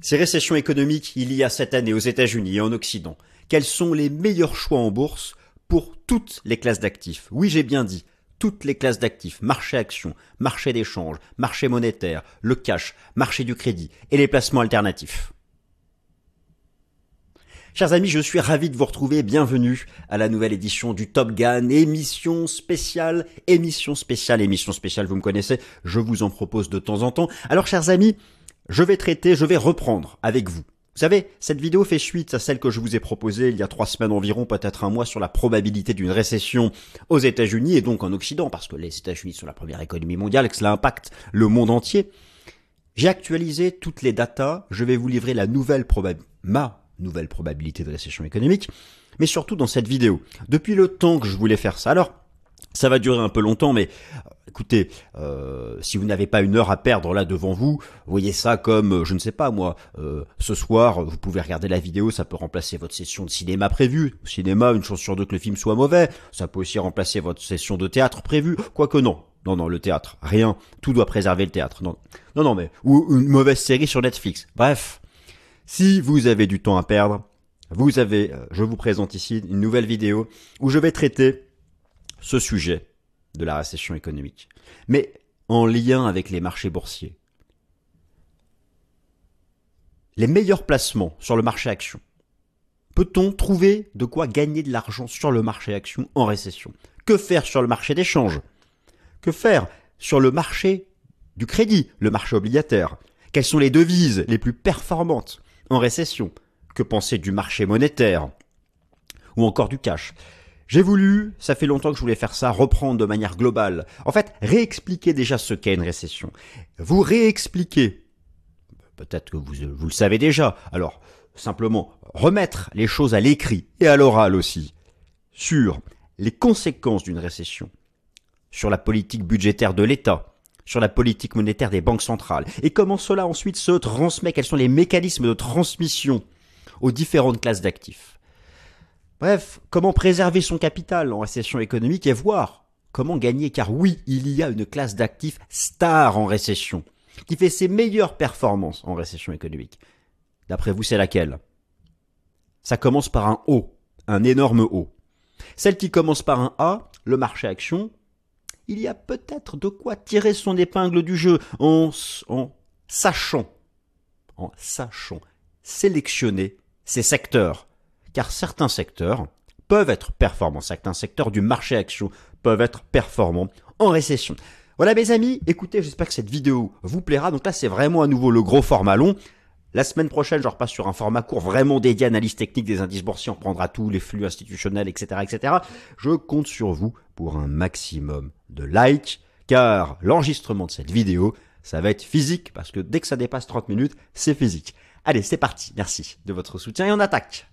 Ces récessions économiques il y a cette année aux États-Unis et en Occident, quels sont les meilleurs choix en bourse pour toutes les classes d'actifs? Oui, j'ai bien dit, toutes les classes d'actifs, marché actions, marché d'échange, marché monétaire, le cash, marché du crédit et les placements alternatifs. Chers amis, je suis ravi de vous retrouver. Bienvenue à la nouvelle édition du Top Gun, émission spéciale, émission spéciale, émission spéciale, vous me connaissez, je vous en propose de temps en temps. Alors, chers amis, je vais traiter, je vais reprendre avec vous. Vous savez, cette vidéo fait suite à celle que je vous ai proposée il y a trois semaines environ, peut-être un mois, sur la probabilité d'une récession aux États-Unis et donc en Occident, parce que les États-Unis sont la première économie mondiale et que cela impacte le monde entier. J'ai actualisé toutes les datas, je vais vous livrer la nouvelle probabilité, ma nouvelle probabilité de récession économique, mais surtout dans cette vidéo. Depuis le temps que je voulais faire ça. Alors, ça va durer un peu longtemps, mais euh, écoutez, euh, si vous n'avez pas une heure à perdre là devant vous, voyez ça comme, euh, je ne sais pas moi, ce soir, vous pouvez regarder la vidéo, ça peut remplacer votre session de cinéma prévue. Au cinéma, une chance sur deux que le film soit mauvais. Ça peut aussi remplacer votre session de théâtre prévue. Quoique non. Non, non, le théâtre, rien. Tout doit préserver le théâtre. Non, non, non mais ou une mauvaise série sur Netflix. Bref, si vous avez du temps à perdre, vous avez, je vous présente ici une nouvelle vidéo où je vais traiter ce sujet de la récession économique, mais en lien avec les marchés boursiers. Les meilleurs placements sur le marché action. Peut-on trouver de quoi gagner de l'argent sur le marché action en récession? Que faire sur le marché d'échange? Que faire sur le marché du crédit, le marché obligataire? Quelles sont les devises les plus performantes en récession? Que penser du marché monétaire? Ou encore du cash? J'ai voulu, ça fait longtemps que je voulais faire ça, reprendre de manière globale. En fait, réexpliquer déjà ce qu'est une récession. Vous réexpliquer, peut-être que vous, vous le savez déjà, alors simplement remettre les choses à l'écrit et à l'oral aussi, sur les conséquences d'une récession, sur la politique budgétaire de l'État, sur la politique monétaire des banques centrales, et comment cela ensuite se transmet, quels sont les mécanismes de transmission aux différentes classes d'actifs. Bref, comment préserver son capital en récession économique et voir comment gagner, car oui, il y a une classe d'actifs star en récession, qui fait ses meilleures performances en récession économique. D'après vous, c'est laquelle? Ça commence par un O, un énorme O. Celle qui commence par un A, le marché action, il y a peut-être de quoi tirer son épingle du jeu en, en sachant, en sachant sélectionner ses secteurs car certains secteurs peuvent être performants, certains secteurs du marché action peuvent être performants en récession. Voilà mes amis, écoutez, j'espère que cette vidéo vous plaira. Donc là, c'est vraiment à nouveau le gros format long. La semaine prochaine, je repasse sur un format court vraiment dédié à l'analyse technique des indices boursiers. On prendra tous les flux institutionnels, etc., etc. Je compte sur vous pour un maximum de likes, car l'enregistrement de cette vidéo, ça va être physique, parce que dès que ça dépasse 30 minutes, c'est physique. Allez, c'est parti. Merci de votre soutien et on attaque.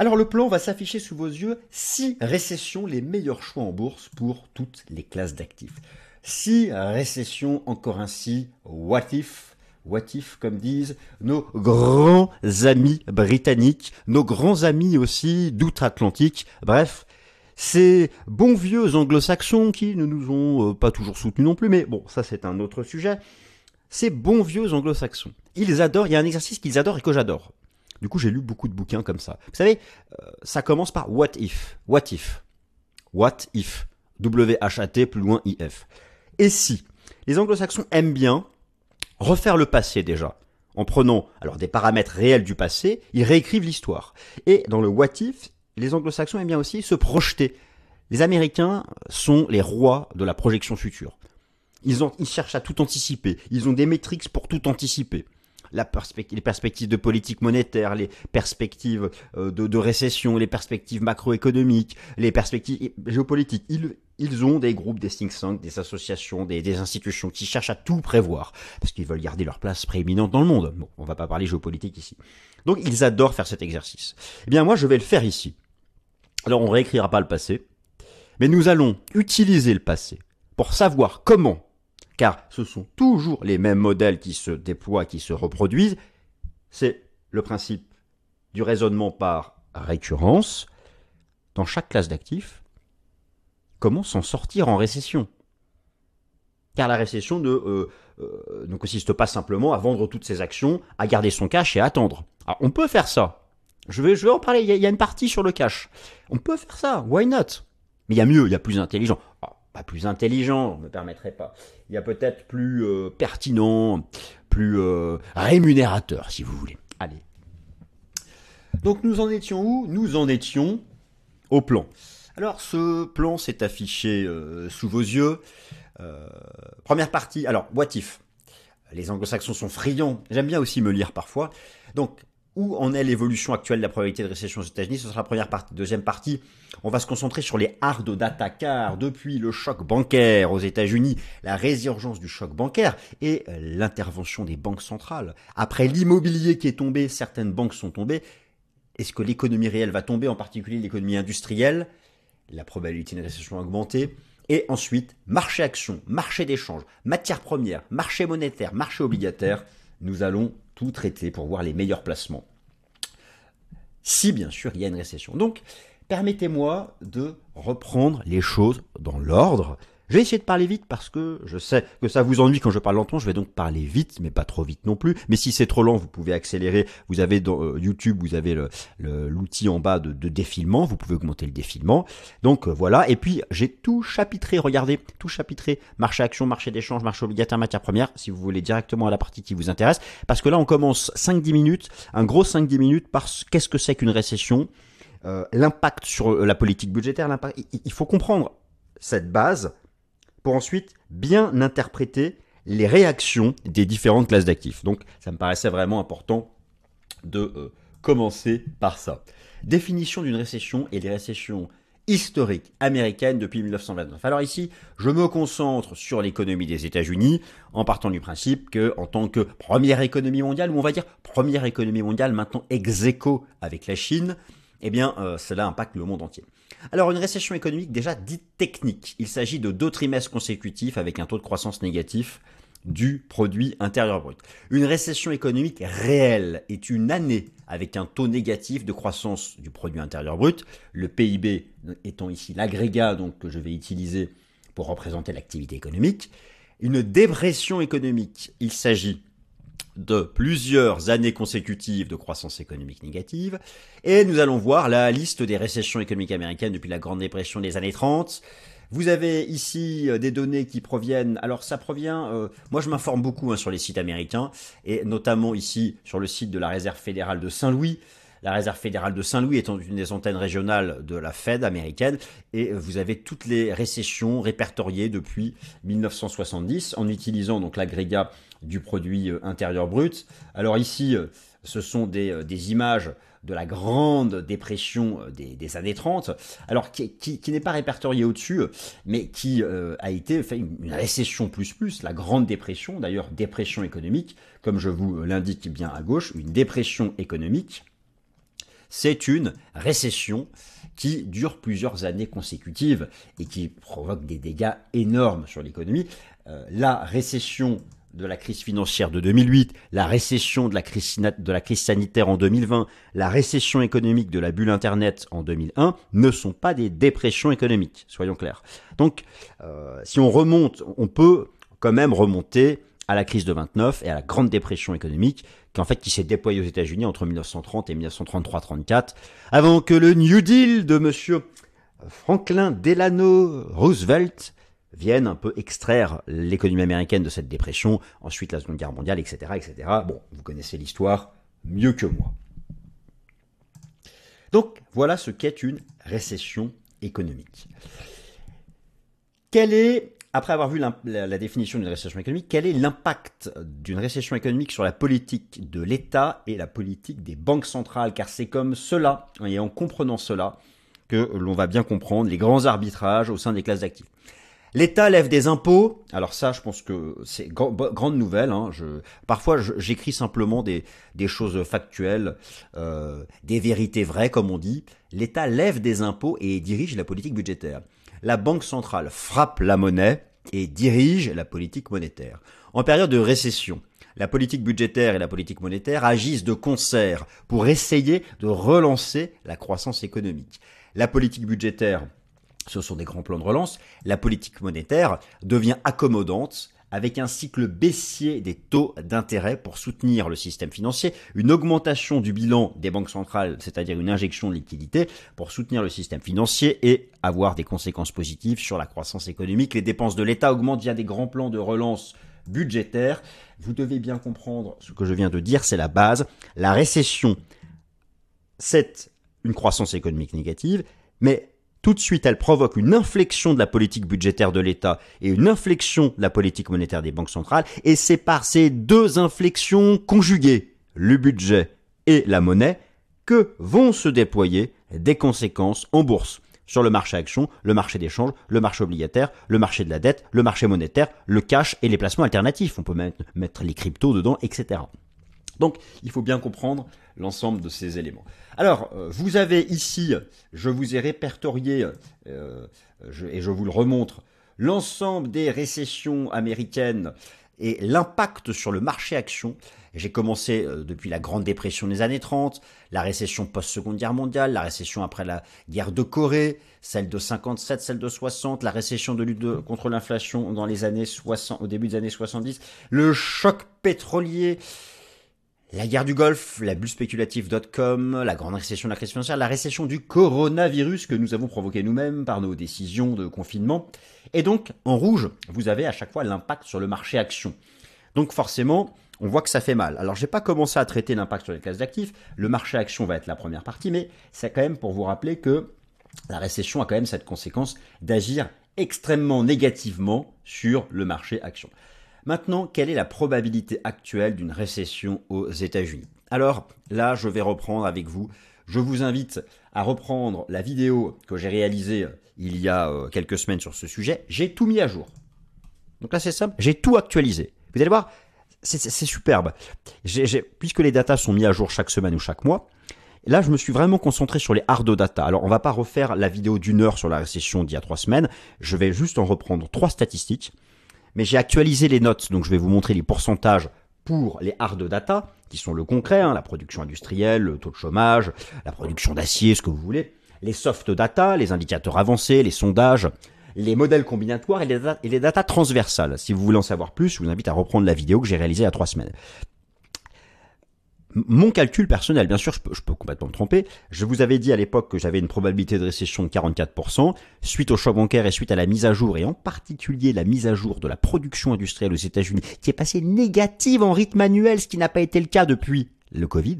Alors le plan va s'afficher sous vos yeux six récessions, les meilleurs choix en bourse pour toutes les classes d'actifs. Six récessions, encore ainsi, what if? What if, comme disent nos grands amis britanniques, nos grands amis aussi d'outre-Atlantique, bref, ces bons vieux anglo-saxons qui ne nous ont euh, pas toujours soutenus non plus, mais bon, ça c'est un autre sujet. Ces bons vieux anglo-saxons, ils adorent, il y a un exercice qu'ils adorent et que j'adore. Du coup, j'ai lu beaucoup de bouquins comme ça. Vous savez, euh, ça commence par what if. What if. What if. W-H-A-T plus loin I-F. Et si les anglo-saxons aiment bien refaire le passé déjà, en prenant alors des paramètres réels du passé, ils réécrivent l'histoire. Et dans le what if, les anglo-saxons aiment bien aussi se projeter. Les Américains sont les rois de la projection future. Ils, ont, ils cherchent à tout anticiper. Ils ont des métriques pour tout anticiper les perspectives de politique monétaire, les perspectives euh, de, récession, les perspectives macroéconomiques, les perspectives géopolitiques. Ils, ont des groupes, des think tanks, des associations, des, institutions qui cherchent à tout prévoir parce qu'ils veulent garder leur place prééminente dans le monde. Bon, on va pas parler géopolitique ici. Donc ils adorent faire cet exercice. Eh bien moi je vais le faire ici. Alors on réécrira pas le passé, mais nous allons utiliser le passé pour savoir comment car ce sont toujours les mêmes modèles qui se déploient, qui se reproduisent. C'est le principe du raisonnement par récurrence. Dans chaque classe d'actifs, comment s'en sortir en récession? Car la récession ne, euh, euh, ne consiste pas simplement à vendre toutes ses actions, à garder son cash et à attendre. On peut faire ça. Je vais, je vais en parler, il y, a, une partie sur le cash. On peut faire ça, why not? Mais il y a mieux, il y a plus intelligent. Ah, plus intelligent, ne me permettrai pas. Il y a peut-être plus euh, pertinent, plus rémunérateur, si vous voulez. Allez. Donc nous en étions où? Nous en étions au plan. Alors ce plan s'est affiché euh, sous vos yeux. Euh, première partie, alors what if? Les anglo-saxons sont friands, j'aime bien aussi me lire parfois. Donc où en est l'évolution actuelle de la probabilité de récession aux États-Unis Ce sera la première partie. Deuxième partie, on va se concentrer sur les hard data car depuis le choc bancaire aux États-Unis, la résurgence du choc bancaire et l'intervention des banques centrales. Après l'immobilier qui est tombé, certaines banques sont tombées. Est-ce que l'économie réelle va tomber, en particulier l'économie industrielle? La probabilité de récession a augmenté. Et ensuite, marché action, marché d'échange, matières premières, marché monétaire, marché obligataire. Nous allons tout traiter pour voir les meilleurs placements. Si bien sûr il y a une récession. Donc, permettez-moi de reprendre les choses dans l'ordre je vais essayer de parler vite parce que je sais que ça vous ennuie quand je parle lentement. Je vais donc parler vite, mais pas trop vite non plus. Mais si c'est trop lent, vous pouvez accélérer. Vous avez dans euh, YouTube, vous avez l'outil en bas de, défilement. Vous pouvez augmenter le défilement. Donc euh, voilà. Et puis j'ai tout chapitré. Regardez, tout chapitré. Marché action, marché d'échange, marché obligataire, matière première. Si vous voulez directement à la partie qui vous intéresse, parce que là on commence 5-10 minutes, un gros 5-10 minutes. Parce qu'est-ce que c'est qu'une récession euh, L'impact sur la politique budgétaire. Il faut comprendre cette base pour ensuite bien interpréter les réactions des différentes classes d'actifs. Donc ça me paraissait vraiment important de euh, commencer par ça. Définition d'une récession et des récessions historiques américaines depuis 1929. Alors ici, je me concentre sur l'économie des États-Unis en partant du principe que en tant que première économie mondiale, ou on va dire première économie mondiale maintenant ex aequo avec la Chine, eh bien euh, cela impacte le monde entier. Alors une récession économique déjà dite technique. Il s'agit de deux trimestres consécutifs avec un taux de croissance négatif du produit intérieur brut. Une récession économique réelle est une année avec un taux négatif de croissance du produit intérieur brut, le PIB étant ici l'agrégat que je vais utiliser pour représenter l'activité économique. Une dépression économique, il s'agit de plusieurs années consécutives de croissance économique négative. Et nous allons voir la liste des récessions économiques américaines depuis la Grande Dépression des années 30. Vous avez ici euh, des données qui proviennent. Alors ça provient. Euh, moi je m'informe beaucoup hein, sur les sites américains et notamment ici sur le site de la Réserve fédérale de Saint-Louis. La Réserve fédérale de Saint-Louis étant une des antennes régionales de la Fed américaine et vous avez toutes les récessions répertoriées depuis 1970 en utilisant donc l'agrégat du produit euh, intérieur brut. Alors ici, euh, ce sont des, euh, des images de la grande dépression des, années 30, alors qui, n'est pas répertoriée au-dessus, mais qui a été une récession plus plus, la grande dépression, d'ailleurs dépression économique, comme je vous l'indique bien à gauche, une dépression économique, c'est une récession qui dure plusieurs années consécutives et qui provoque des dégâts énormes sur l'économie. la récession de la crise financière de 2008, la récession de la crise, de la crise sanitaire en 2020, la récession économique de la bulle Internet en 2001 ne sont pas des dépressions économiques, soyons clairs. Donc, euh, si on remonte, on peut quand même remonter à la crise de 29 et à la grande dépression économique, qui en fait qui s'est déployée aux États-Unis entre 1930 et 1933-34, avant que le New Deal de Monsieur Franklin Delano Roosevelt viennent un peu extraire l'économie américaine de cette dépression, ensuite la Seconde Guerre mondiale, etc., etc. Bon, vous connaissez l'histoire mieux que moi. Donc voilà ce qu'est une récession économique. Quel est, après avoir vu la, la définition d'une récession économique, quel est l'impact d'une récession économique sur la politique de l'État et la politique des banques centrales? Car c'est comme cela, et en comprenant cela, que l'on va bien comprendre les grands arbitrages au sein des classes d'actifs. L'État lève des impôts. Alors ça, je pense que c'est grande nouvelle. Hein. Parfois, j'écris simplement des, des, choses factuelles, euh, des vérités vraies, comme on dit. L'État lève des impôts et dirige la politique budgétaire. La Banque centrale frappe la monnaie et dirige la politique monétaire. En période de récession, la politique budgétaire et la politique monétaire agissent de concert pour essayer de relancer la croissance économique. La politique budgétaire ce sont des grands plans de relance, la politique monétaire devient accommodante avec un cycle baissier des taux d'intérêt pour soutenir le système financier, une augmentation du bilan des banques centrales, c'est-à-dire une injection de liquidité pour soutenir le système financier et avoir des conséquences positives sur la croissance économique. Les dépenses de l'État augmentent via des grands plans de relance budgétaire. Vous devez bien comprendre ce que je viens de dire, c'est la base. La récession, c'est une croissance économique négative, mais tout de suite, elle provoque une inflexion de la politique budgétaire de l'État et une inflexion de la politique monétaire des banques centrales, et c'est par ces deux inflexions conjuguées, le budget et la monnaie, que vont se déployer des conséquences en bourse sur le marché action, le marché d'échange, le marché obligataire, le marché de la dette, le marché monétaire, le cash et les placements alternatifs. On peut même mettre les cryptos dedans, etc. Donc, il faut bien comprendre l'ensemble de ces éléments. Alors, euh, vous avez ici, je vous ai répertorié, euh, et je vous le remontre, l'ensemble des récessions américaines et l'impact sur le marché action. J'ai commencé euh, depuis la Grande Dépression des années 30, la récession post-seconde guerre mondiale, la récession après la guerre de Corée, celle de 57, celle de 60, la récession de lutte contre l'inflation dans les années 60, au début des années 70, le choc pétrolier, la guerre du Golfe, la bulle spéculative.com, la grande récession de la crise financière, la récession du coronavirus que nous avons provoqué nous-mêmes par nos décisions de confinement. Et donc, en rouge, vous avez à chaque fois l'impact sur le marché action. Donc forcément, on voit que ça fait mal. Alors, j'ai pas commencé à traiter l'impact sur les classes d'actifs. Le marché action va être la première partie, mais c'est quand même pour vous rappeler que la récession a quand même cette conséquence d'agir extrêmement négativement sur le marché action. Maintenant, quelle est la probabilité actuelle d'une récession aux États-Unis? Alors là, je vais reprendre avec vous. Je vous invite à reprendre la vidéo que j'ai réalisée euh, il y a euh, quelques semaines sur ce sujet. J'ai tout mis à jour. Donc là, c'est simple. J'ai tout actualisé. Vous allez voir, c'est superbe. puisque les datas sont mis à jour chaque semaine ou chaque mois, Là, je me suis vraiment concentré sur les hard data. Alors, on va pas refaire la vidéo d'une heure sur la récession d'il y a trois semaines. Je vais juste en reprendre trois statistiques mais j'ai actualisé les notes, donc je vais vous montrer les pourcentages pour les hard data, qui sont le concret, hein, la production industrielle, le taux de chômage, la production d'acier, ce que vous voulez, les soft data, les indicateurs avancés, les sondages, les modèles combinatoires et les, data, et les data transversales. Si vous voulez en savoir plus, je vous invite à reprendre la vidéo que j'ai réalisée il y a trois semaines mon calcul personnel, bien sûr, je peux, complètement me tromper. Je vous avais dit à l'époque que j'avais une probabilité de récession de 44%. Suite au choc bancaire et suite à la mise à jour, et en particulier la mise à jour de la production industrielle aux États-Unis, qui est passée négative en rythme annuel, ce qui n'a pas été le cas depuis le Covid,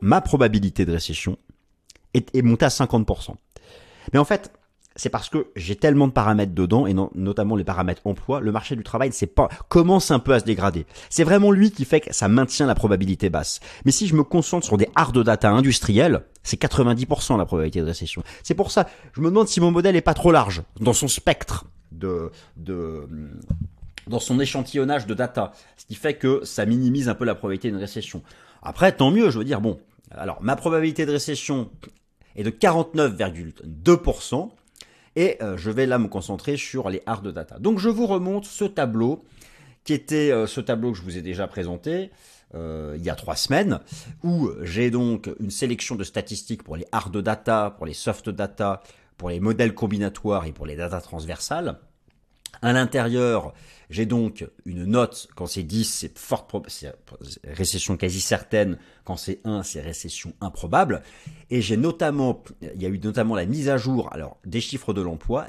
ma probabilité de récession est, montée à 50%. Mais en fait, c'est parce que j'ai tellement de paramètres dedans, et notamment les paramètres emploi, le marché du travail c'est pas, commence un peu à se dégrader. C'est vraiment lui qui fait que ça maintient la probabilité basse. Mais si je me concentre sur des hard data industriels, c'est 90% la probabilité de récession. C'est pour ça, je me demande si mon modèle est pas trop large dans son spectre de, de, dans son échantillonnage de data. Ce qui fait que ça minimise un peu la probabilité d'une récession. Après, tant mieux, je veux dire, bon. Alors, ma probabilité de récession est de 49,2%. Et euh, je vais là me concentrer sur les hard data. Donc je vous remonte ce tableau, qui était euh, ce tableau que je vous ai déjà présenté euh, il y a trois semaines, où j'ai donc une sélection de statistiques pour les hard data, pour les soft data, pour les modèles combinatoires et pour les data transversales. À l'intérieur, j'ai donc une note, quand c'est 10, c'est forte récession quasi certaine, quand c'est 1, c'est récession improbable. Et j'ai notamment, il y a eu notamment la mise à jour, alors, des chiffres de l'emploi,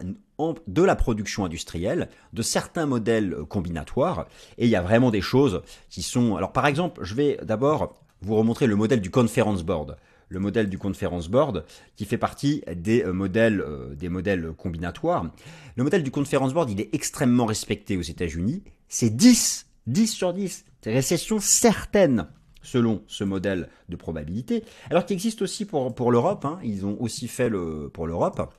de la production industrielle, de certains modèles combinatoires, et il y a vraiment des choses qui sont, alors par exemple, je vais d'abord vous remontrer le modèle du Conference Board le modèle du Conference Board, qui fait partie des euh, modèles, euh, des modèles combinatoires. Le modèle du Conference Board, il est extrêmement respecté aux États-Unis. C'est 10, 10 sur 10. C'est récession certaine selon ce modèle de probabilité. Alors qu'il existe aussi pour, pour l'Europe, hein. ils ont aussi fait le, pour l'Europe.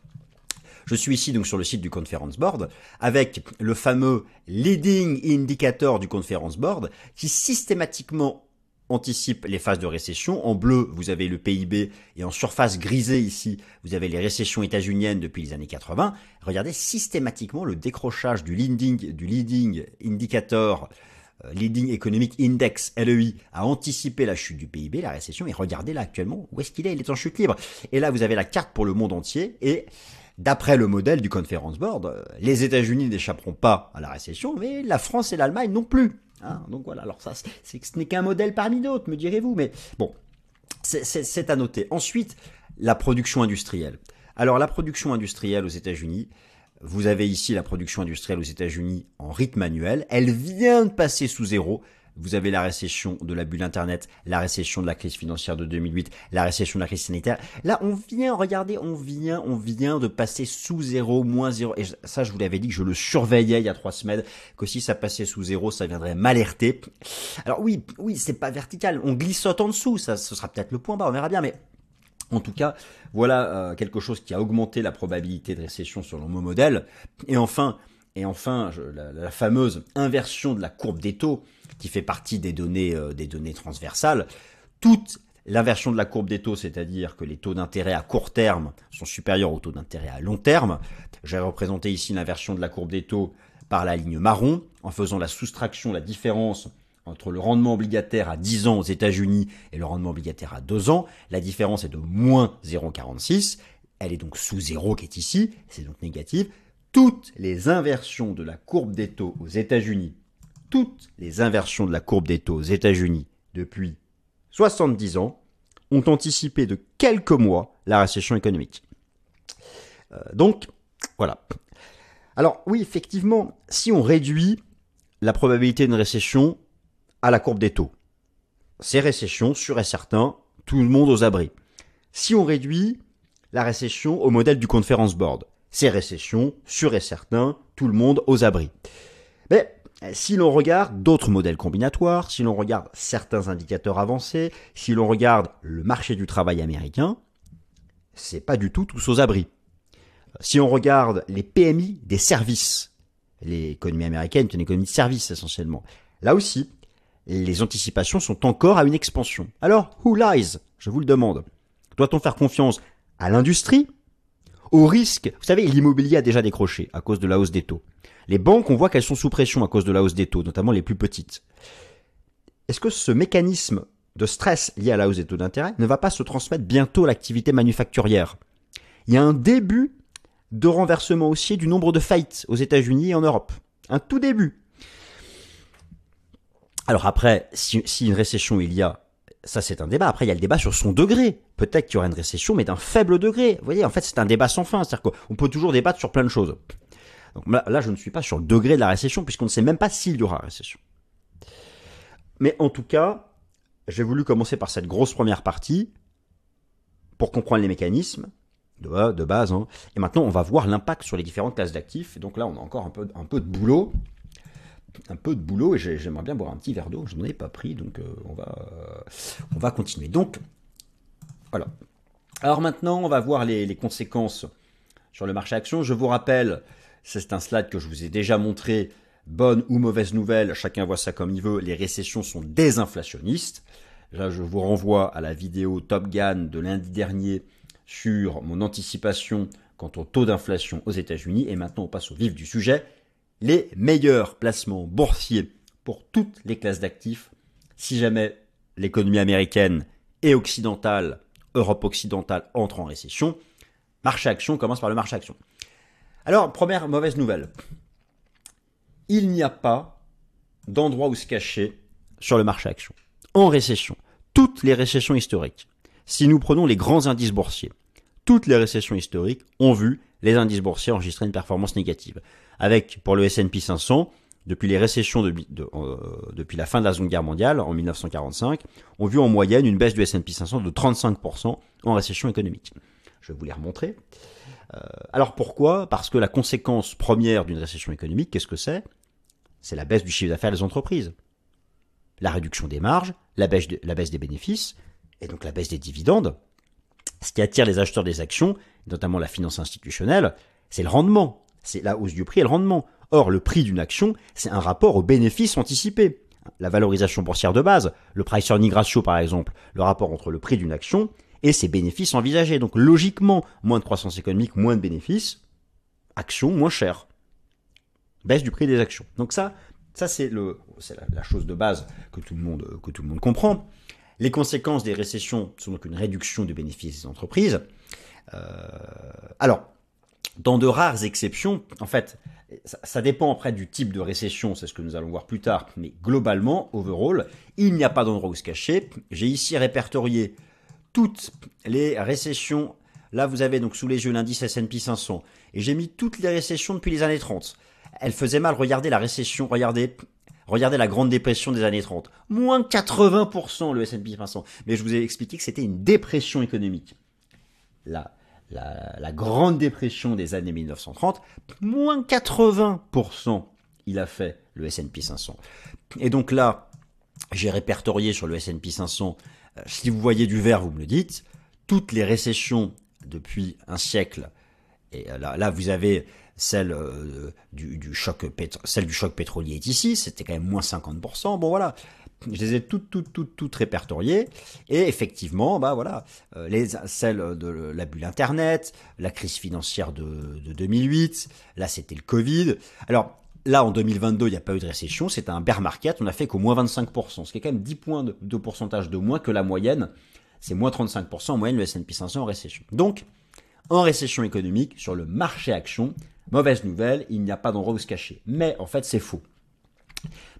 Je suis ici donc sur le site du Conference Board avec le fameux leading indicator du Conference Board qui systématiquement anticipe les phases de récession. En bleu, vous avez le PIB et en surface grisée ici, vous avez les récessions états-uniennes depuis les années 80. Regardez systématiquement le décrochage du leading, du leading indicator, euh, leading economic index LEI a anticipé la chute du PIB, la récession et regardez là actuellement où est-ce qu'il est, il est en chute libre. Et là, vous avez la carte pour le monde entier et d'après le modèle du Conference Board, euh, les États-Unis n'échapperont pas à la récession, mais la France et l'Allemagne non plus. Hein. donc voilà, alors ça, c'est, ce n'est qu'un modèle parmi d'autres, me direz-vous, mais bon, c'est à noter. Ensuite, la production industrielle. Alors la production industrielle aux États-Unis, vous avez ici la production industrielle aux États-Unis en rythme annuel. Elle vient de passer sous zéro. Vous avez la récession de la bulle Internet, la récession de la crise financière de 2008, la récession de la crise sanitaire. Là, on vient, regardez, on vient, on vient de passer sous zéro, moins zéro. Et ça, je vous l'avais dit que je le surveillais il y a trois semaines, que si ça passait sous zéro, ça viendrait m'alerter. Alors oui, oui, c'est pas vertical. On glissote en dessous. Ça, ce sera peut-être le point bas. On verra bien, mais en tout cas, voilà euh, quelque chose qui a augmenté la probabilité de récession selon mon modèle. Et enfin, et enfin, la, fameuse inversion de la courbe des taux, qui fait partie des données, euh, des données transversales. Toute l'inversion de la courbe des taux, c'est-à-dire que les taux d'intérêt à court terme sont supérieurs aux taux d'intérêt à long terme. J'ai représenté ici l'inversion de la courbe des taux par la ligne marron, en faisant la soustraction, la différence entre le rendement obligataire à 10 ans aux États-Unis et le rendement obligataire à 2 ans, la différence est de moins 0,46. Elle est donc sous 0 qui est ici, c'est donc négatif. Toutes les inversions de la courbe des taux aux États-Unis, toutes les inversions de la courbe des taux aux États-Unis depuis 70 ans ont anticipé de quelques mois la récession économique. Euh, donc, voilà. Alors oui, effectivement, si on réduit la probabilité d'une récession à la courbe des taux. Ces récessions, sûr et certain, tout le monde aux abris. Si on réduit la récession au modèle du Conference Board, ces récessions, sûr et certain, tout le monde aux abris. Si l'on regarde d'autres modèles combinatoires, si l'on regarde certains indicateurs avancés, si l'on regarde le marché du travail américain, c'est pas du tout tous aux abris. Si on regarde les PMI des services, l'économie américaine est une économie de services essentiellement, là aussi, les anticipations sont encore à une expansion. Alors, who lies? Je vous le demande. Doit-on faire confiance à l'industrie? Au risque? Vous savez, l'immobilier a déjà décroché à cause de la hausse des taux. Les banques, on voit qu'elles sont sous pression à cause de la hausse des taux, notamment les plus petites. Est-ce que ce mécanisme de stress lié à la hausse des taux d'intérêt ne va pas se transmettre bientôt à l'activité manufacturière? Il y a un début de renversement haussier du nombre de faillites aux États-Unis et en Europe. Un tout début. Alors après, si, une récession il y a, ça c'est un débat. Après, il y a le débat sur son degré. Peut-être qu'il y aura une récession, mais d'un faible degré. Vous voyez, en fait, c'est un débat sans fin. C'est-à-dire qu'on peut toujours débattre sur plein de choses. Donc là, je ne suis pas sur le degré de la récession, puisqu'on ne sait même pas s'il y aura récession. Mais en tout cas, j'ai voulu commencer par cette grosse première partie pour comprendre les mécanismes de, base. Hein. Et maintenant, on va voir l'impact sur les différentes classes d'actifs. Donc là, on a encore un peu, de boulot un peu de boulot et j'aimerais bien boire un petit verre d'eau. Je n'en ai pas pris, donc euh, on, va, euh, on va continuer. Donc, voilà. Alors maintenant, on va voir les, conséquences sur le marché action. Je vous rappelle, c'est un slide que je vous ai déjà montré. Bonne ou mauvaise nouvelle, chacun voit ça comme il veut. Les récessions sont désinflationnistes. Là, je vous renvoie à la vidéo Top Gun de lundi dernier sur mon anticipation quant au taux d'inflation aux États-Unis. Et maintenant, on passe au vif du sujet les meilleurs placements boursiers pour toutes les classes d'actifs si jamais l'économie américaine et occidentale, Europe occidentale entre en récession. Marché action commence par le marché action. Alors, première mauvaise nouvelle. Il n'y a pas d'endroit où se cacher sur le marché action. En récession, toutes les récessions historiques, si nous prenons les grands indices boursiers, toutes les récessions historiques ont vu les indices boursiers enregistrer une performance négative avec pour le S&P 500 depuis les récessions de, euh, depuis la fin de la Seconde Guerre mondiale en 1945, ont vu en moyenne une baisse du S&P 500 de 35% en récession économique. Je vais vous les remontrer. Euh, alors pourquoi? Parce que la conséquence première d'une récession économique, qu'est-ce que c'est? C'est la baisse du chiffre d'affaires des entreprises, la réduction des marges, la baisse, des bénéfices, et donc la baisse des dividendes. Ce qui attire les acheteurs des actions, notamment la finance institutionnelle, c'est le rendement c'est la hausse du prix et le rendement. Or, le prix d'une action, c'est un rapport au bénéfice anticipé. La valorisation boursière de base, le price earning ratio par exemple, le rapport entre le prix d'une action et ses bénéfices envisagés. Donc logiquement, moins de croissance économique, moins de bénéfices, action moins chère. Baisse du prix des actions. Donc ça, ça c'est le, c'est la, chose de base que tout le monde, que tout le monde comprend. Les conséquences des récessions sont donc une réduction du bénéfice des entreprises. Euh, alors, dans de rares exceptions, en fait, ça, dépend après du type de récession, c'est ce que nous allons voir plus tard, mais globalement, overall, il n'y a pas d'endroit où se cacher. J'ai ici répertorié toutes les récessions. Là, vous avez donc sous les yeux l'indice S&P 500, et j'ai mis toutes les récessions depuis les années 30. Elle faisait mal, regardez la récession, regardez, regardez la grande dépression des années 30. Moins 80% le S&P 500. Mais je vous ai expliqué que c'était une dépression économique. Là, la, grande dépression des années 1930, moins 80% il a fait le S&P 500. Et donc là, j'ai répertorié sur le S&P 500, euh, si vous voyez du vert, vous me le dites, toutes les récessions depuis un siècle. Et là, là vous avez celle euh, du, choc celle du choc pétrolier est ici, c'était quand même moins 50%. Bon voilà, je les ai toutes, toutes, toutes, toutes répertoriées. Et effectivement, bah voilà, euh, les, celles de la bulle Internet, la crise financière de, de 2008, là c'était le Covid. Alors là, en 2022, il n'y a pas eu de récession, c'est un bear market, on a fait qu'au moins 25%, ce qui est quand même 10 points de, pourcentage de moins que la moyenne. C'est moins 35% en moyenne le S&P 500 en récession. Donc, en récession économique, sur le marché action, mauvaise nouvelle, il n'y a pas d'endroit où se cacher. Mais en fait, c'est faux.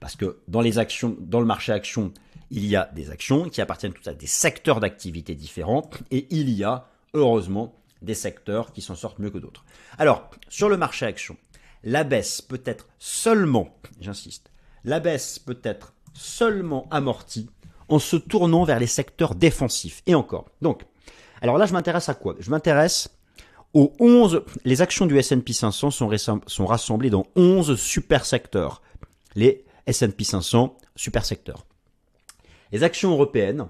Parce que dans les actions, dans le marché action, il y a des actions qui appartiennent tout à des secteurs d'activité différents et il y a, heureusement, des secteurs qui s'en sortent mieux que d'autres. Alors, sur le marché action, la baisse peut être seulement, j'insiste, la baisse peut être seulement amortie en se tournant vers les secteurs défensifs. Et encore. Donc, alors là, je m'intéresse à quoi? Je m'intéresse aux 11, les actions du S&P 500 sont, rassemblées dans 11 super secteurs les S&P 500 super secteurs. Les actions européennes,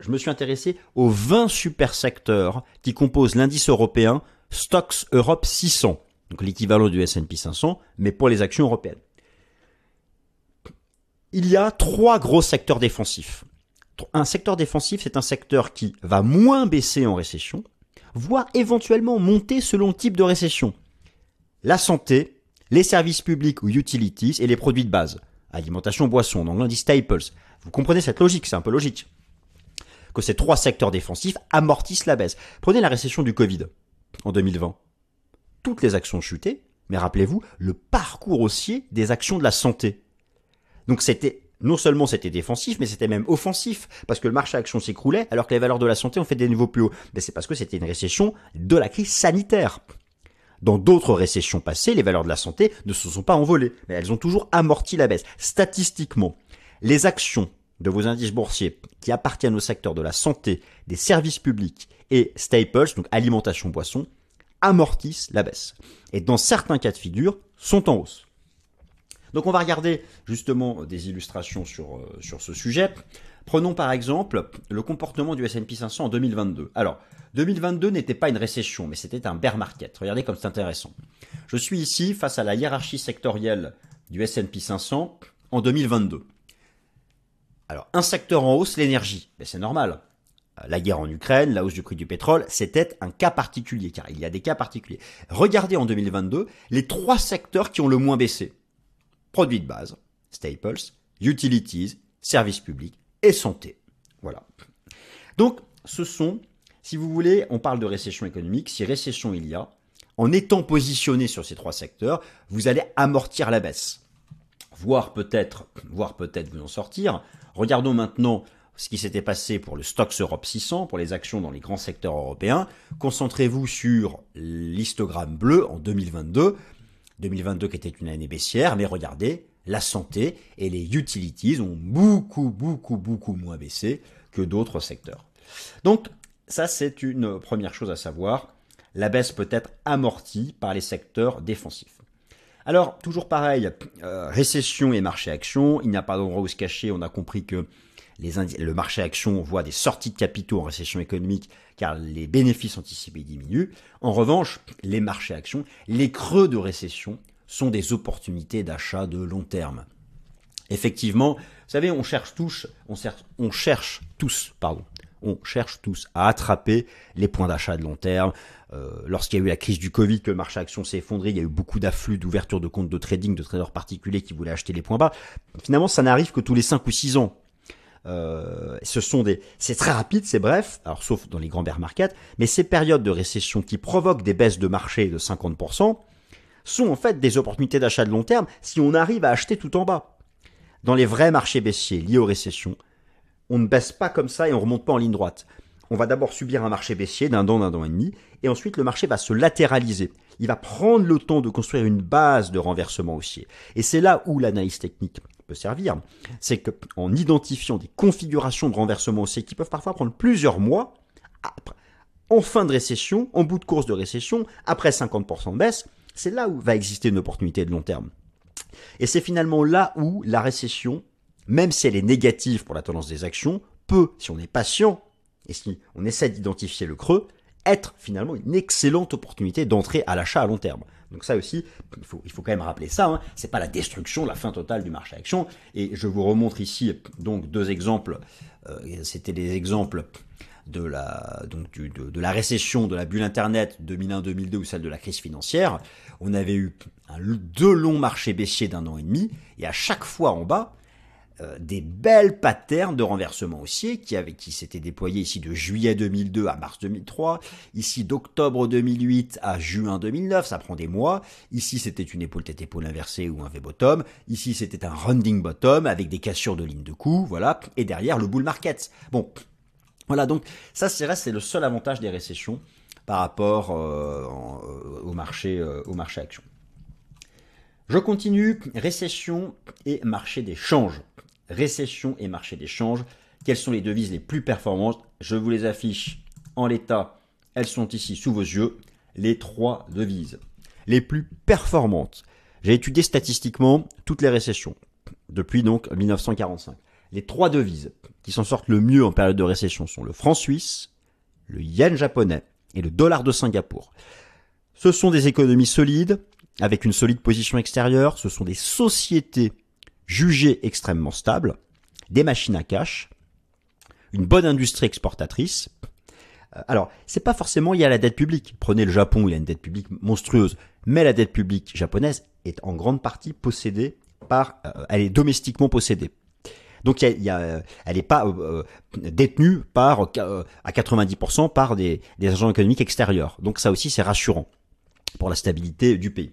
je me suis intéressé aux 20 super secteurs qui composent l'indice européen Stocks Europe 600, donc l'équivalent du S&P 500, mais pour les actions européennes. Il y a trois gros secteurs défensifs. Un secteur défensif, c'est un secteur qui va moins baisser en récession, voire éventuellement monter selon le type de récession. La santé, les services publics ou utilities et les produits de base. Alimentation, boisson, donc on dit staples. Vous comprenez cette logique, c'est un peu logique. Que ces trois secteurs défensifs amortissent la baisse. Prenez la récession du Covid en 2020. Toutes les actions chutaient, mais rappelez-vous le parcours haussier des actions de la santé. Donc c'était non seulement c'était défensif, mais c'était même offensif, parce que le marché action s'écroulait, alors que les valeurs de la santé ont fait des niveaux plus hauts. Mais c'est parce que c'était une récession de la crise sanitaire. Dans d'autres récessions passées, les valeurs de la santé ne se sont pas envolées, mais elles ont toujours amorti la baisse. Statistiquement, les actions de vos indices boursiers qui appartiennent au secteur de la santé, des services publics et staples, donc alimentation boisson, amortissent la baisse. Et dans certains cas de figure, sont en hausse. Donc on va regarder justement des illustrations sur, euh, ce sujet. Prenons par exemple le comportement du S&P 500 en 2022. Alors, 2022 n'était pas une récession, mais c'était un bear market. Regardez comme c'est intéressant. Je suis ici face à la hiérarchie sectorielle du S&P 500 en 2022. Alors, un secteur en hausse, l'énergie. Mais c'est normal. La guerre en Ukraine, la hausse du prix du pétrole, c'était un cas particulier, car il y a des cas particuliers. Regardez en 2022 les trois secteurs qui ont le moins baissé. Produits de base, staples, utilities, services publics et santé. Voilà. Donc, ce sont, si vous voulez, on parle de récession économique. Si récession il y a, en étant positionné sur ces trois secteurs, vous allez amortir la baisse. Voire peut-être, voire peut-être vous en sortir. Regardons maintenant ce qui s'était passé pour le Stoxx Europe 600, pour les actions dans les grands secteurs européens. Concentrez-vous sur l'histogramme bleu en 2022. 2022 qui était une année baissière, mais regardez, la santé et les utilities ont beaucoup, beaucoup, beaucoup moins baissé que d'autres secteurs. Donc, ça, c'est une première chose à savoir. La baisse peut être amortie par les secteurs défensifs. Alors, toujours pareil, euh, récession et marché action, il n'y a pas d'endroit où se cacher, on a compris que le marché action voit des sorties de capitaux en récession économique car les bénéfices anticipés diminuent. En revanche, les marchés actions, les creux de récession sont des opportunités d'achat de long terme. Effectivement, vous savez, on cherche tous, on, cherche tous, pardon, on cherche tous à attraper les points d'achat de long terme. Euh, lorsqu'il y a eu la crise du Covid, que le marché action s'est effondré, il y a eu beaucoup d'afflux d'ouverture de comptes de trading de traders particuliers qui voulaient acheter les points bas. Finalement, ça n'arrive que tous les 5 ou 6 ans. Euh, ce sont des, c'est très rapide, c'est bref, alors sauf dans les grands bear markets, mais ces périodes de récession qui provoquent des baisses de marché de 50% sont en fait des opportunités d'achat de long terme si on arrive à acheter tout en bas. Dans les vrais marchés baissiers liés aux récessions, on ne baisse pas comme ça et on remonte pas en ligne droite. On va d'abord subir un marché baissier d'un an, d'un an et demi, et ensuite le marché va se latéraliser. Il va prendre le temps de construire une base de renversement haussier. Et c'est là où l'analyse technique servir. C'est qu'en identifiant des configurations de renversement haussier qui peuvent parfois prendre plusieurs mois, en fin de récession, en bout de course de récession, après 50% de baisse, c'est là où va exister une opportunité de long terme. Et c'est finalement là où la récession, même si elle est négative pour la tendance des actions, peut, si on est patient, et si on essaie d'identifier le creux, être finalement une excellente opportunité d'entrer à l'achat à long terme. Donc ça aussi, il faut, quand même rappeler ça, hein. c'est pas la destruction, la fin totale du marché action. Et je vous remontre ici donc deux exemples. Euh, c'était des exemples de la, donc de, la récession de la bulle Internet 2001-2002 ou celle de la crise financière. On avait eu deux longs marchés baissiers d'un an et demi, et à chaque fois en bas, euh, des belles patterns de renversement haussier qui, qui s'étaient déployés ici de juillet 2002 à mars 2003, ici d'octobre 2008 à juin 2009, ça prend des mois, ici c'était une épaule tête épaule inversée ou un V-bottom, ici c'était un rounding bottom avec des cassures de ligne de coup, voilà, et derrière le bull market. Bon, voilà, donc ça c'est c'est le seul avantage des récessions par rapport euh, euh au marché marché action. Je continue, récession et marché des changes récession et marché d'échange. Quelles sont les devises les plus performantes? Je vous les affiche en l'état. Elles sont ici sous vos yeux. Les trois devises les plus performantes. J'ai étudié statistiquement toutes les récessions depuis donc 1945. Les trois devises qui s'en sortent le mieux en période de récession sont le franc suisse, le yen japonais et le dollar de Singapour. Ce sont des économies solides, avec une solide position extérieure, ce sont des sociétés jugée extrêmement stable, des machines à cash, une bonne industrie exportatrice. Euh, alors, c'est pas forcément lié à la dette publique. Prenez le Japon, il a une dette publique monstrueuse, mais la dette publique japonaise est en grande partie possédée par, euh, elle est domestiquement possédée. Donc il y a, elle n'est pas euh, détenue par à 90% par des, des agents économiques extérieurs. Donc ça aussi c'est rassurant pour la stabilité du pays.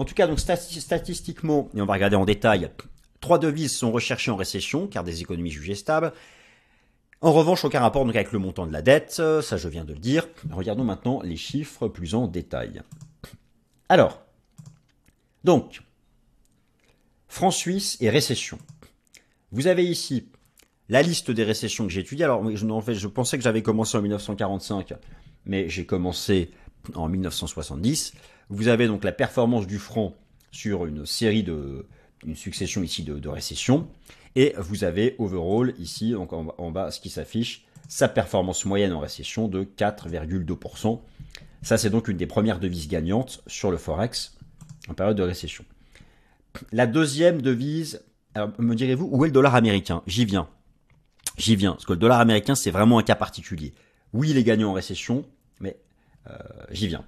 En tout cas, donc statistiquement, et on va regarder en détail, trois devises sont recherchées en récession, car des économies jugées stables. En revanche, aucun rapport avec le montant de la dette, ça je viens de le dire. Regardons maintenant les chiffres plus en détail. Alors, donc, franc suisse et récession. Vous avez ici la liste des récessions que j'ai étudiées. Alors, en fait, je pensais que j'avais commencé en 1945, mais j'ai commencé en 1970. Vous avez donc la performance du franc sur une série de, une succession ici de, récessions. Et vous avez overall ici, donc en, bas, ce qui s'affiche, sa performance moyenne en récession de 4,2%. Ça, c'est donc une des premières devises gagnantes sur le Forex en période de récession. La deuxième devise, me direz-vous, où est le dollar américain? J'y viens. J'y viens. Parce que le dollar américain, c'est vraiment un cas particulier. Oui, il est gagnant en récession, mais j'y viens.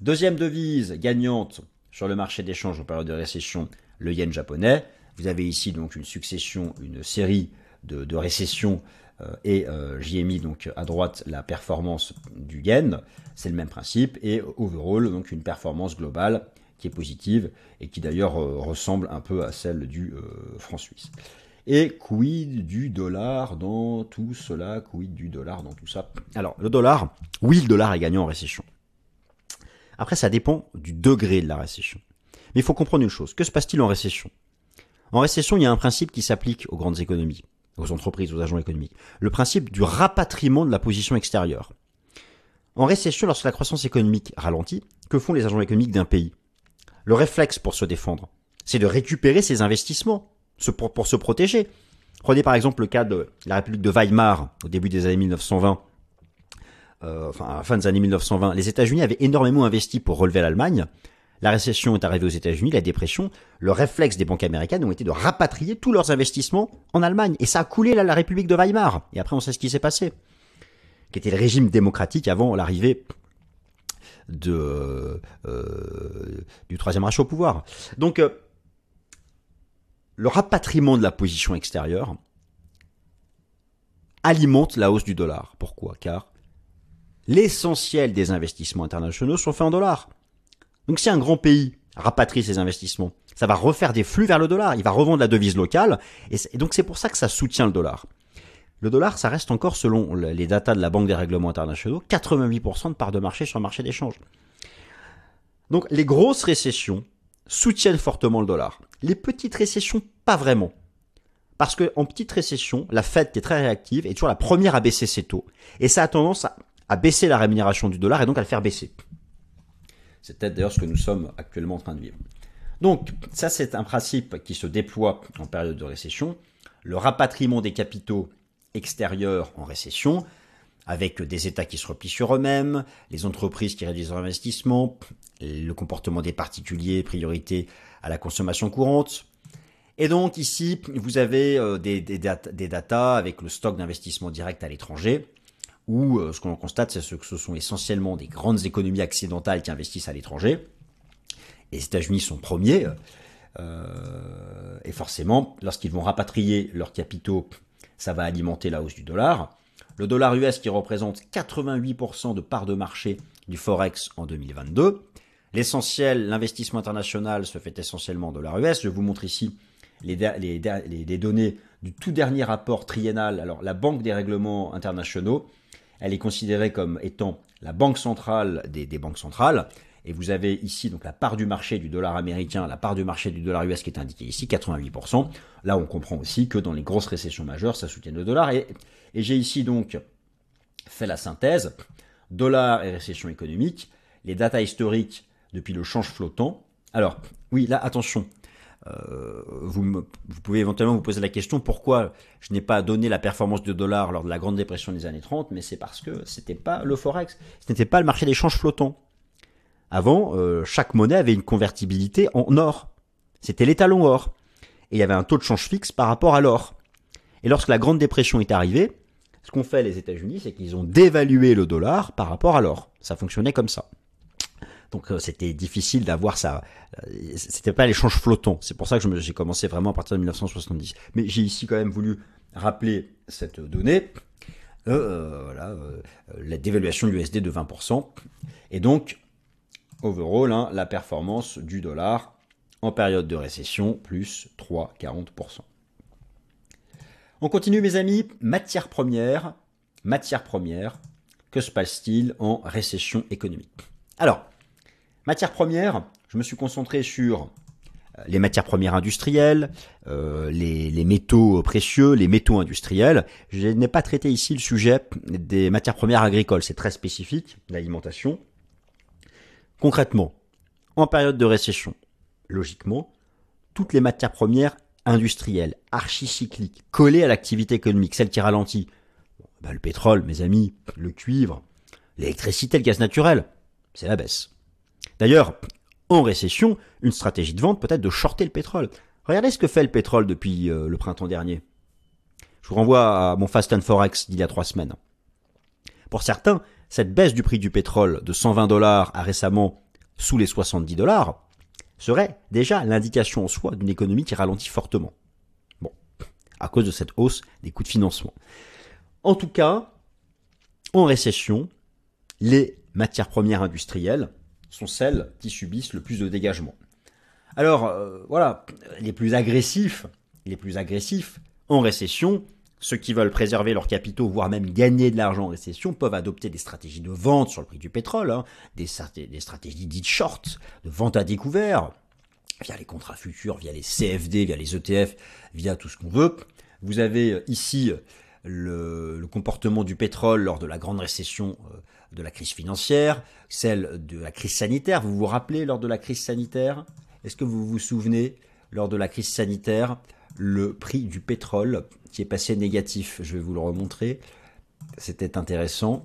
Deuxième devise gagnante sur le marché d'échange en période de récession, le yen japonais. Vous avez ici donc une succession, une série de, récessions euh, et euh, j'y ai mis donc à droite la performance du yen. C'est le même principe et overall donc une performance globale qui est positive et qui d'ailleurs euh, ressemble un peu à celle du franc suisse. Et quid du dollar dans tout cela? Quid du dollar dans tout ça? Alors le dollar, oui le dollar est gagnant en récession. Après, ça dépend du degré de la récession. Mais il faut comprendre une chose. Que se passe-t-il en récession? En récession, il y a un principe qui s'applique aux grandes économies, aux entreprises, aux agents économiques. Le principe du rapatriement de la position extérieure. En récession, lorsque la croissance économique ralentit, que font les agents économiques d'un pays? Le réflexe pour se défendre, c'est de récupérer ses investissements pour, pour se protéger. Prenez par exemple le cas de la République de Weimar au début des années 1920 euh, enfin à la fin des années 1920, les États-Unis avaient énormément investi pour relever l'Allemagne. La récession est arrivée aux États-Unis, la dépression. Le réflexe des banques américaines ont été de rapatrier tous leurs investissements en Allemagne. Et ça a coulé là, la République de Weimar. Et après, on sait ce qui s'est passé. Qui était le régime démocratique avant l'arrivée de, euh, du troisième Reich au pouvoir. Donc, euh, le rapatriement de la position extérieure alimente la hausse du dollar. Pourquoi? Car l'essentiel des investissements internationaux sont faits en dollars. Donc si un grand pays rapatrie ses investissements, ça va refaire des flux vers le dollar, il va revendre la devise locale, et, donc c'est pour ça que ça soutient le dollar. Le dollar, ça reste encore, selon les datas de la Banque des règlements internationaux, 88% de part de marché sur le marché d'échange. Donc les grosses récessions soutiennent fortement le dollar. Les petites récessions, pas vraiment. Parce qu'en petite récession, la Fed, qui est très réactive, est toujours la première à baisser ses taux. Et ça a tendance à, baisser la rémunération du dollar et donc à le faire baisser. C'est peut-être d'ailleurs ce que nous sommes actuellement en train de vivre. Donc ça c'est un principe qui se déploie en période de récession. Le rapatriement des capitaux extérieurs en récession, avec des États qui se replient sur eux-mêmes, les entreprises qui réduisent leur investissement, le comportement des particuliers, priorité à la consommation courante. Et donc ici, vous avez euh, des, des, datas avec le stock d'investissement direct à l'étranger, où euh, ce qu'on constate, c'est que ce sont essentiellement des grandes économies accidentales qui investissent à l'étranger. Les États-Unis sont premiers. Euh, et forcément, lorsqu'ils vont rapatrier leurs capitaux, ça va alimenter la hausse du dollar. Le dollar US qui représente 88% de part de marché du Forex en 2022. L'essentiel, l'investissement international se fait essentiellement en dollar US. Je vous montre ici les, les, données du tout dernier rapport triennal. Alors, la Banque des règlements internationaux, elle est considérée comme étant la banque centrale des, banques centrales. Et vous avez ici donc la part du marché du dollar américain, la part du marché du dollar US qui est indiquée ici, 88%. Là, on comprend aussi que dans les grosses récessions majeures, ça soutient le dollar. Et, et j'ai ici donc fait la synthèse. Dollar et récession économique, les datas historiques depuis le change flottant. Alors, oui, là, attention, euh, vous, pouvez éventuellement vous poser la question pourquoi je n'ai pas donné la performance du dollar lors de la Grande Dépression des années 30, mais c'est parce que ce n'était pas le Forex, ce n'était pas le marché d'échange flottant. Avant, euh, chaque monnaie avait une convertibilité en or. C'était l'étalon or. Et il y avait un taux de change fixe par rapport à l'or. Et lorsque la Grande Dépression est arrivée, ce qu'ont fait les États-Unis, c'est qu'ils ont dévalué le dollar par rapport à l'or. Ça fonctionnait comme ça. Donc euh, c'était difficile d'avoir ça. Euh, c'était pas l'échange flottant. C'est pour ça que j'ai commencé vraiment à partir de 1970. Mais j'ai ici quand même voulu rappeler cette donnée. Euh, voilà, la dévaluation de l'USD de 20%. Et donc, overall, hein, la performance du dollar en période de récession, plus 3,40%. On continue mes amis, matière première, matière première, que se passe-t-il en récession économique? Alors, Matières premières, je me suis concentré sur euh, les matières premières industrielles, euh, les, métaux précieux, les métaux industriels. Je n'ai pas traité ici le sujet des matières premières agricoles, c'est très spécifique, l'alimentation. Concrètement, en période de récession, logiquement, toutes les matières premières industrielles, archicycliques, collées à l'activité économique, celles qui ralentit, bah, le pétrole, mes amis, le cuivre, l'électricité, le gaz naturel, c'est la baisse. D'ailleurs, en récession, une stratégie de vente peut être de shorter le pétrole. Regardez ce que fait le pétrole depuis euh, le printemps dernier. Je vous renvoie à mon Fast and Forex d'il y a trois semaines. Pour certains, cette baisse du prix du pétrole de 120 dollars à récemment sous les 70 dollars serait déjà l'indication en soi d'une économie qui ralentit fortement. Bon, à cause de cette hausse des coûts de financement. En tout cas, en récession, les matières premières industrielles sont celles qui subissent le plus de dégagement. Alors euh, voilà, les plus agressifs, les plus agressifs en récession, ceux qui veulent préserver leurs capitaux, voire même gagner de l'argent en récession, peuvent adopter des stratégies de vente sur le prix du pétrole, hein, des, stratégies dites short, de vente à découvert, via les contrats futurs, via les CFD, via les ETF, via tout ce qu'on veut. Vous avez ici le, le, comportement du pétrole lors de la grande récession euh, de la crise financière, celle de la crise sanitaire. Vous vous rappelez lors de la crise sanitaire Est-ce que vous vous souvenez lors de la crise sanitaire le prix du pétrole qui est passé négatif? Je vais vous le remontrer. C'était intéressant.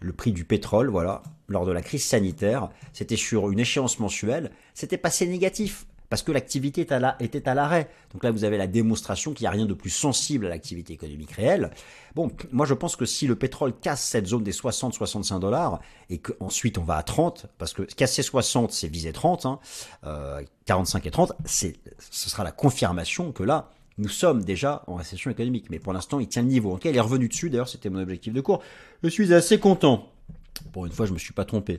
Le prix du pétrole, voilà, lors de la crise sanitaire, c'était sur une échéance mensuelle, c'était passé négatif parce que l'activité était à l'arrêt. Donc là, vous avez la démonstration qu'il n'y a rien de plus sensible à l'activité économique réelle. Bon, moi je pense que si le pétrole casse cette zone des 60-65 dollars et qu'ensuite on va à 30, parce que casser 60 c'est viser 30, hein, 45 euh, et 30, ce sera la confirmation que là, nous sommes déjà en récession économique. Mais pour l'instant, il tient le niveau. Cas, il est revenu dessus. D'ailleurs, c'était mon objectif de cours. Je suis assez content. Pour une fois, je me suis pas trompé.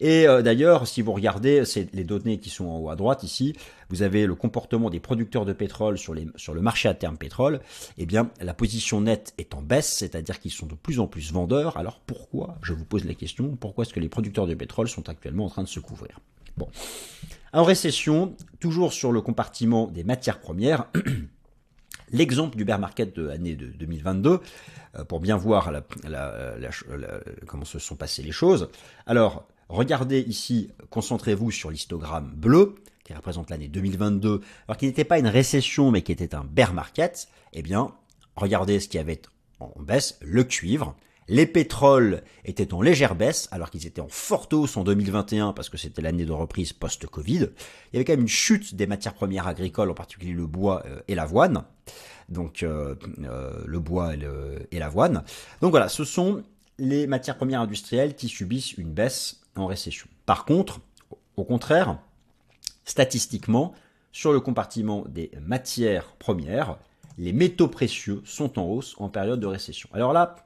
Et euh, d'ailleurs, si vous regardez les données qui sont en haut à droite ici, vous avez le comportement des producteurs de pétrole sur, le marché à terme pétrole. Eh bien, la position nette est en baisse, c'est-à-dire qu'ils sont de plus en plus vendeurs. Alors pourquoi Je vous pose la question. Pourquoi est-ce que les producteurs de pétrole sont actuellement en train de se couvrir? Bon. En récession, toujours sur le compartiment des matières premières. L'exemple du bear market de l'année de 2022, euh, pour bien voir comment se sont passées les choses. Alors, regardez ici, concentrez-vous sur l'histogramme bleu, qui représente l'année 2022, alors qu'il n'était pas une récession, mais qui était un bear market. Eh bien, regardez ce qui avait en baisse, le cuivre, les pétroles étaient en légère baisse, alors qu'ils étaient en forte hausse en 2021 parce que c'était l'année de reprise post-Covid. Il y avait quand même une chute des matières premières agricoles, en particulier le bois euh, et l'avoine. Donc euh, euh, le bois et l'avoine. Donc voilà, ce sont les matières premières industrielles qui subissent une baisse en récession. Par contre, au contraire, statistiquement, sur le compartiment des matières premières, les métaux précieux sont en hausse en période de récession. Alors là,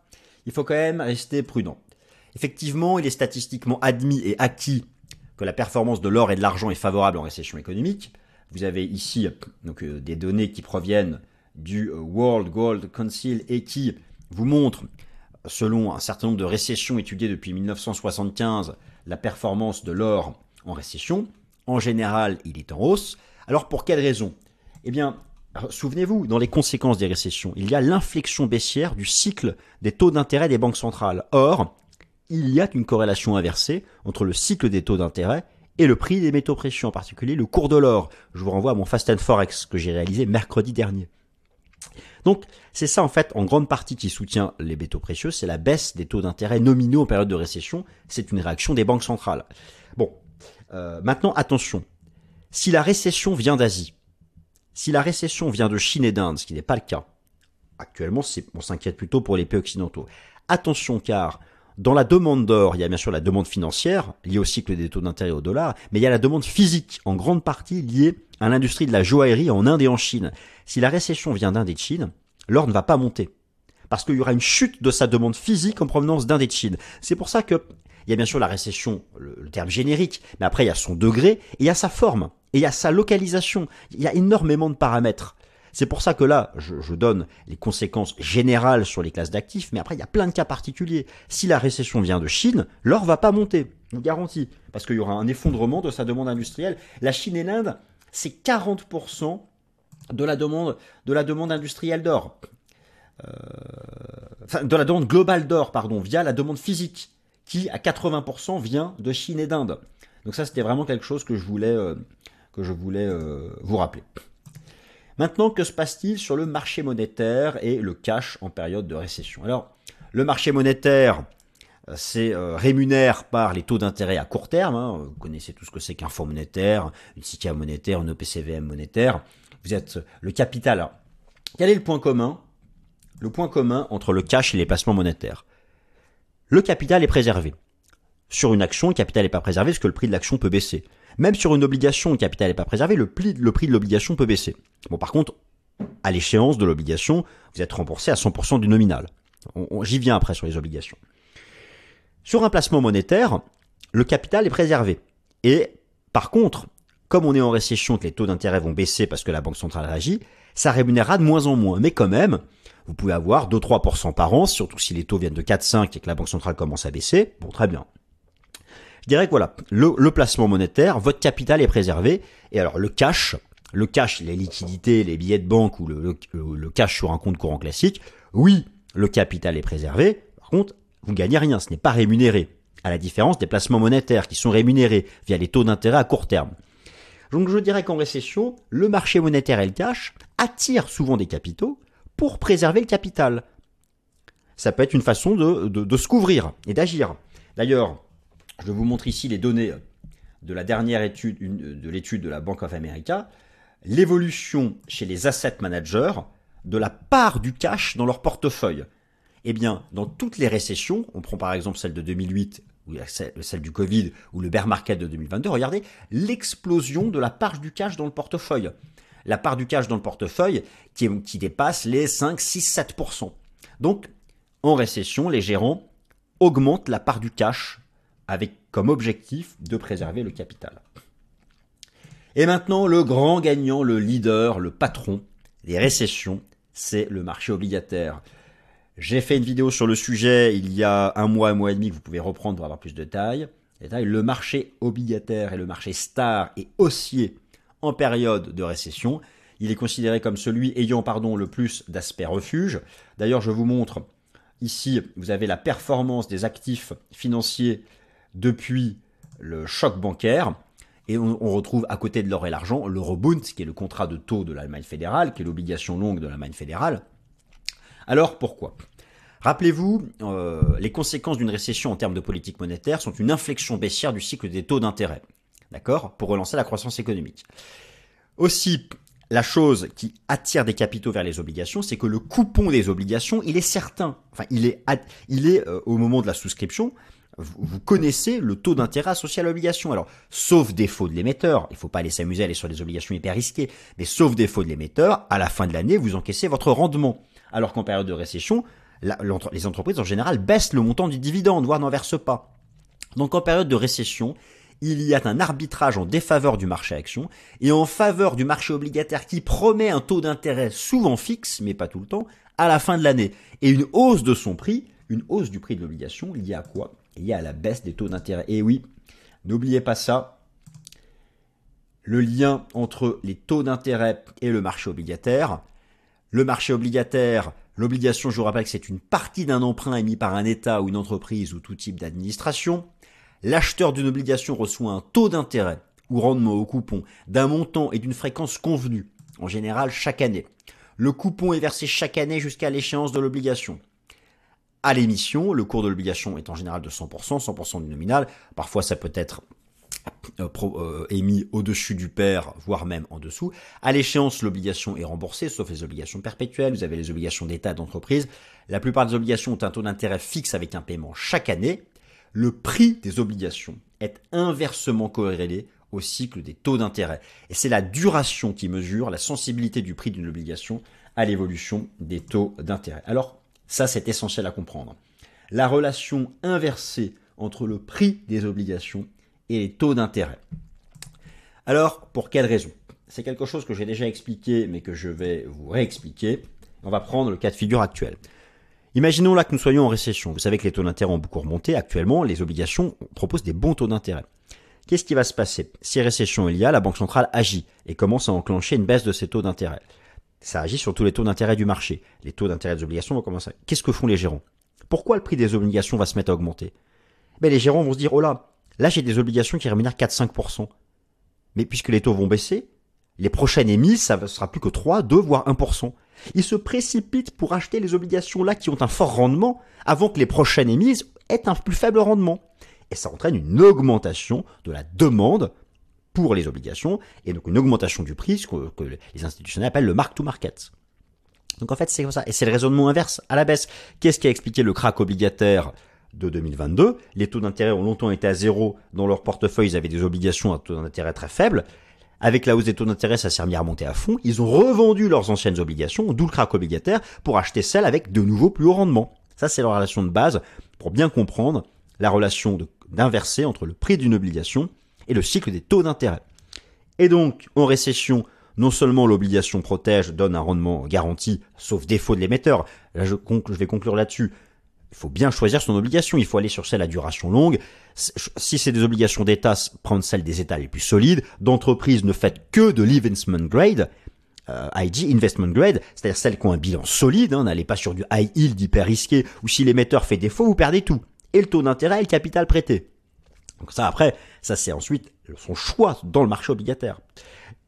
il faut quand même rester prudent. Effectivement, il est statistiquement admis et acquis que la performance de l'or et de l'argent est favorable en récession économique. Vous avez ici donc, euh, des données qui proviennent du euh, World Gold Council et qui vous montrent, selon un certain nombre de récessions étudiées depuis 1975, la performance de l'or en récession. En général, il est en hausse. Alors pour quelle raison? Eh bien, Souvenez-vous, dans les conséquences des récessions, il y a l'inflexion baissière du cycle des taux d'intérêt des banques centrales. Or, il y a une corrélation inversée entre le cycle des taux d'intérêt et le prix des métaux précieux, en particulier le cours de l'or. Je vous renvoie à mon Fast Forex que j'ai réalisé mercredi dernier. Donc, c'est ça en fait en grande partie qui soutient les métaux précieux, c'est la baisse des taux d'intérêt nominaux en période de récession. C'est une réaction des banques centrales. Bon, euh, maintenant attention. Si la récession vient d'Asie, si la récession vient de Chine et d'Inde, ce qui n'est pas le cas, actuellement on s'inquiète plutôt pour les pays occidentaux. Attention car dans la demande d'or, il y a bien sûr la demande financière liée au cycle des taux d'intérêt au dollar, mais il y a la demande physique en grande partie liée à l'industrie de la joaillerie en Inde et en Chine. Si la récession vient d'Inde et de Chine, l'or ne va pas monter. Parce qu'il y aura une chute de sa demande physique en provenance d'Inde et de Chine. C'est pour ça que il y a bien sûr la récession, le, terme générique, mais après il y a son degré et il y a sa forme et il y a sa localisation. Il y a énormément de paramètres. C'est pour ça que là, je, donne les conséquences générales sur les classes d'actifs, mais après, il y a plein de cas particuliers. Si la récession vient de Chine, l'or va pas monter, je vous garantis, parce qu'il y aura un effondrement de sa demande industrielle. La Chine et l'Inde, c'est 40% de la demande, industrielle d'or. Euh, de la demande globale d'or, pardon, via la demande physique qui à 80% vient de Chine et d'Inde. Donc ça, c'était vraiment quelque chose que je voulais, euh, euh, vous rappeler. Maintenant, que se passe-t-il sur le marché monétaire et le cash en période de récession? Alors, le marché monétaire, euh, c'est rémunère par les taux d'intérêt à court terme. Hein. Vous connaissez tout ce que c'est qu'un fonds monétaire, une SICA monétaire, une OPCVM monétaire. Vous êtes le capital. Quel est le point commun? Le point commun entre le cash et les placements monétaires le capital est préservé. Sur une action, le capital n'est pas préservé parce que le prix de l'action peut baisser. Même sur une obligation, le capital n'est pas préservé, le prix, de l'obligation peut baisser. Bon, par contre, à l'échéance de l'obligation, vous êtes remboursé à 100% du nominal. J'y viens après sur les obligations. Sur un placement monétaire, le capital est préservé. Et par contre, comme on est en récession, que les taux d'intérêt vont baisser parce que la Banque centrale réagit, ça rémunérera de moins en moins. Mais quand même, vous pouvez avoir 2-3% par an, surtout si les taux viennent de 4-5 et que la Banque centrale commence à baisser. Bon, très bien. Je dirais que voilà, le, placement monétaire, votre capital est préservé. Et alors le cash, le cash, les liquidités, les billets de banque ou le, le, cash sur un compte courant classique, oui, le capital est préservé. Par contre, vous gagnez rien, ce n'est pas rémunéré. À la différence des placements monétaires qui sont rémunérés via les taux d'intérêt à court terme. Donc je dirais qu'en récession, le marché monétaire et le cash attirent souvent des capitaux pour préserver le capital. Ça peut être une façon de, se couvrir et d'agir. D'ailleurs, je vous montre ici les données de la dernière étude, de l'étude de la Bank of America, l'évolution chez les asset managers de la part du cash dans leur portefeuille. Eh bien, dans toutes les récessions, on prend par exemple celle de 2008 ou celle du Covid ou le bear market de 2022, regardez l'explosion de la part du cash dans le portefeuille. la part du cash dans le portefeuille qui, qui dépasse les 5, 6, 7%. Donc, en récession, les gérants augmentent la part du cash avec comme objectif de préserver le capital. Et maintenant, le grand gagnant, le leader, le patron des récessions, c'est le marché obligataire. J'ai fait une vidéo sur le sujet il y a un mois, un mois et demi que vous pouvez reprendre pour avoir plus de détails. Le marché obligataire et le marché star et haussier en période de récession. Il est considéré comme celui ayant pardon, le plus d'aspect refuge. D'ailleurs, je vous montre ici, vous avez la performance des actifs financiers depuis le choc bancaire. Et on, retrouve à côté de l'or et l'argent le Rebund, qui est le contrat de taux de l'Allemagne fédérale, qui est l'obligation longue de l'Allemagne fédérale. Alors pourquoi? Rappelez-vous, euh, les conséquences d'une récession en termes de politique monétaire sont une inflexion baissière du cycle des taux d'intérêt. D'accord Pour relancer la croissance économique. Aussi, la chose qui attire des capitaux vers les obligations, c'est que le coupon des obligations, il est certain. Enfin, il est, il est euh, au moment de la souscription, vous, connaissez le taux d'intérêt associé à l'obligation. Alors, sauf défaut de l'émetteur, il ne faut pas aller s'amuser à aller sur des obligations hyper risquées, mais sauf défaut de l'émetteur, à la fin de l'année, vous encaissez votre rendement. Alors qu'en période de récession, les entreprises en général baissent le montant du dividende, voire n'en versent pas. Donc en période de récession, il y a un arbitrage en défaveur du marché action et en faveur du marché obligataire qui promet un taux d'intérêt souvent fixe, mais pas tout le temps, à la fin de l'année. Et une hausse de son prix, une hausse du prix de l'obligation liée à quoi? Liée à la baisse des taux d'intérêt. Et oui, n'oubliez pas ça, le lien entre les taux d'intérêt et le marché obligataire. Le marché obligataire, l'obligation, je vous rappelle que c'est une partie d'un emprunt émis par un État ou une entreprise ou tout type d'administration. L'acheteur d'une obligation reçoit un taux d'intérêt ou rendement au coupon d'un montant et d'une fréquence convenue, en général chaque année. Le coupon est versé chaque année jusqu'à l'échéance de l'obligation. À l'émission, le cours de l'obligation est en général de 100%, 100% du nominal. Parfois, ça peut être euh, euh, émis au-dessus du pair, voire même en dessous. À l'échéance, l'obligation est remboursée, sauf les obligations perpétuelles. Vous avez les obligations d'État d'entreprise. La plupart des obligations ont un taux d'intérêt fixe avec un paiement chaque année. Le prix des obligations est inversement corrélé au cycle des taux d'intérêt. Et c'est la duration qui mesure la sensibilité du prix d'une obligation à l'évolution des taux d'intérêt. Alors, ça, c'est essentiel à comprendre. La relation inversée entre le prix des obligations et les taux d'intérêt. Alors, pour quelle raison? C'est quelque chose que j'ai déjà expliqué, mais que je vais vous réexpliquer. On va prendre le cas de figure actuel. Imaginons là que nous soyons en récession. Vous savez que les taux d'intérêt ont beaucoup remonté. Actuellement, les obligations proposent des bons taux d'intérêt. Qu'est-ce qui va se passer? Si récession il y a, la Banque centrale agit et commence à enclencher une baisse de ses taux d'intérêt. Ça agit sur tous les taux d'intérêt du marché. Les taux d'intérêt des obligations vont commencer. Qu'est-ce que font les gérants? Pourquoi le prix des obligations va se mettre à augmenter? Ben, Les gérants vont se dire, oh là, Là, j'ai des obligations qui rémunèrent 4-5%. Mais puisque les taux vont baisser, les prochaines émises, ça ne sera plus que 3, 2, voire 1%. Ils se précipitent pour acheter les obligations là qui ont un fort rendement avant que les prochaines émises aient un plus faible rendement. Et ça entraîne une augmentation de la demande pour les obligations et donc une augmentation du prix, ce que, les institutionnels appellent le mark-to-market. Donc en fait, c'est comme ça. Et c'est le raisonnement inverse à la baisse. Qu'est-ce qui a expliqué le crack obligataire de 2022. Les taux d'intérêt ont longtemps été à zéro. Dans leur portefeuille, ils avaient des obligations à taux d'intérêt très faibles. Avec la hausse des taux d'intérêt, ça s'est remis à remonter à fond. Ils ont revendu leurs anciennes obligations, d'où le crack obligataire, pour acheter celles avec de nouveaux plus hauts rendements. Ça, c'est la relation de base pour bien comprendre la relation d'inversé entre le prix d'une obligation et le cycle des taux d'intérêt. Et donc, en récession, non seulement l'obligation protège, donne un rendement garanti, sauf défaut de l'émetteur. Là, je, vais conclure là-dessus il faut bien choisir son obligation. Il faut aller sur celle à duration longue. Si c'est des obligations d'État, prendre celles des États les plus solides. D'entreprise, ne faites que de l'investment grade. Euh, IG, investment grade, c'est-à-dire celles qui ont un bilan solide. Hein, N'allez pas sur du high yield hyper risqué, ou si l'émetteur fait défaut, vous perdez tout. Et le taux d'intérêt et le capital prêté. Donc ça, après, ça c'est ensuite son choix dans le marché obligataire.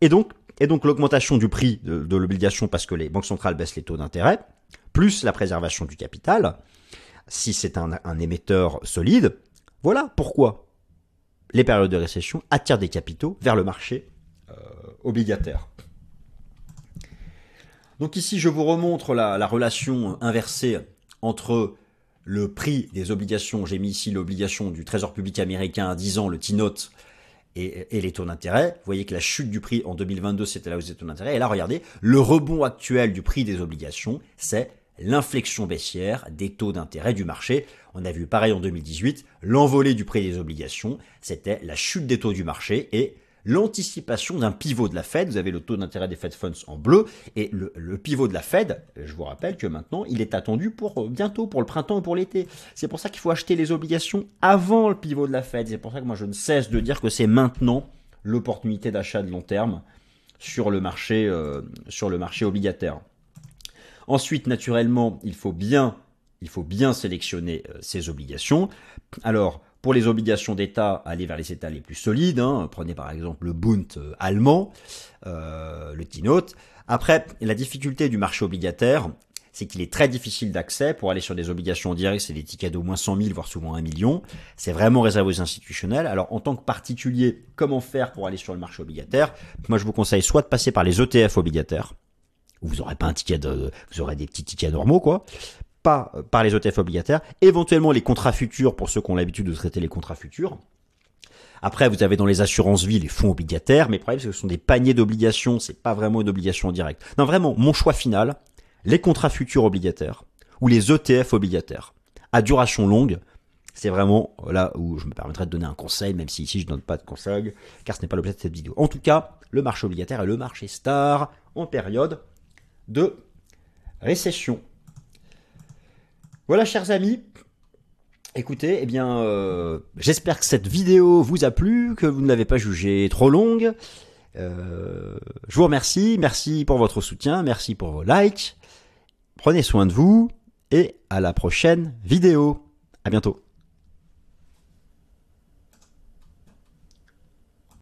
Et donc, et donc l'augmentation du prix de, l'obligation parce que les banques centrales baissent les taux d'intérêt, plus la préservation du capital, si c'est un, émetteur solide. Voilà pourquoi les périodes de récession attirent des capitaux vers le marché euh, obligataire. Donc ici, je vous remontre la, relation inversée entre le prix des obligations, j'ai mis ici l'obligation du Trésor public américain à 10 ans, le T-Note, et, les taux d'intérêt. Vous voyez que la chute du prix en 2022, c'était la hausse des taux d'intérêt. Et là, regardez, le rebond actuel du prix des obligations, c'est l'inflexion baissière des taux d'intérêt du marché. On a vu pareil en 2018, l'envolée du prix des obligations, c'était la chute des taux du marché et l'anticipation d'un pivot de la Fed. Vous avez le taux d'intérêt des Fed Funds en bleu et le, pivot de la Fed, je vous rappelle que maintenant, il est attendu pour euh, bientôt, pour le printemps ou pour l'été. C'est pour ça qu'il faut acheter les obligations avant le pivot de la Fed. C'est pour ça que moi je ne cesse de dire que c'est maintenant l'opportunité d'achat de long terme sur le marché, euh, sur le marché obligataire. Ensuite, naturellement, il faut bien, il faut bien sélectionner euh, ces obligations. Alors, pour les obligations d'État, allez vers les États les plus solides. Hein. Prenez par exemple le Bund euh, allemand, euh, le T-Note. Après, la difficulté du marché obligataire, c'est qu'il est très difficile d'accès. Pour aller sur des obligations directes, c'est des tickets d'au moins 100 000, voire souvent 1 million. C'est vraiment réservé aux institutionnels. Alors, en tant que particulier, comment faire pour aller sur le marché obligataire? Moi, je vous conseille soit de passer par les ETF obligataires, où vous n'aurez pas un ticket de, vous aurez des petits tickets normaux, quoi pas euh, par les ETF obligataires, éventuellement les contrats futurs pour ceux qui ont l'habitude de traiter les contrats futurs. Après, vous avez dans les assurances vie les fonds obligataires, mais le problème c'est que ce sont des paniers d'obligations, c'est pas vraiment une obligation directe. Non, vraiment, mon choix final, les contrats futurs obligataires ou les ETF obligataires à duration longue, c'est vraiment là où je me permettrai de donner un conseil, même si ici je ne donne pas de conseil, car ce n'est pas l'objet de cette vidéo. En tout cas, le marché obligataire est le marché star en période de récession. Voilà, chers amis. Écoutez, eh bien, euh, j'espère que cette vidéo vous a plu, que vous ne l'avez pas jugée trop longue. Euh, je vous remercie, merci pour votre soutien, merci pour vos likes. Prenez soin de vous et à la prochaine vidéo. À bientôt.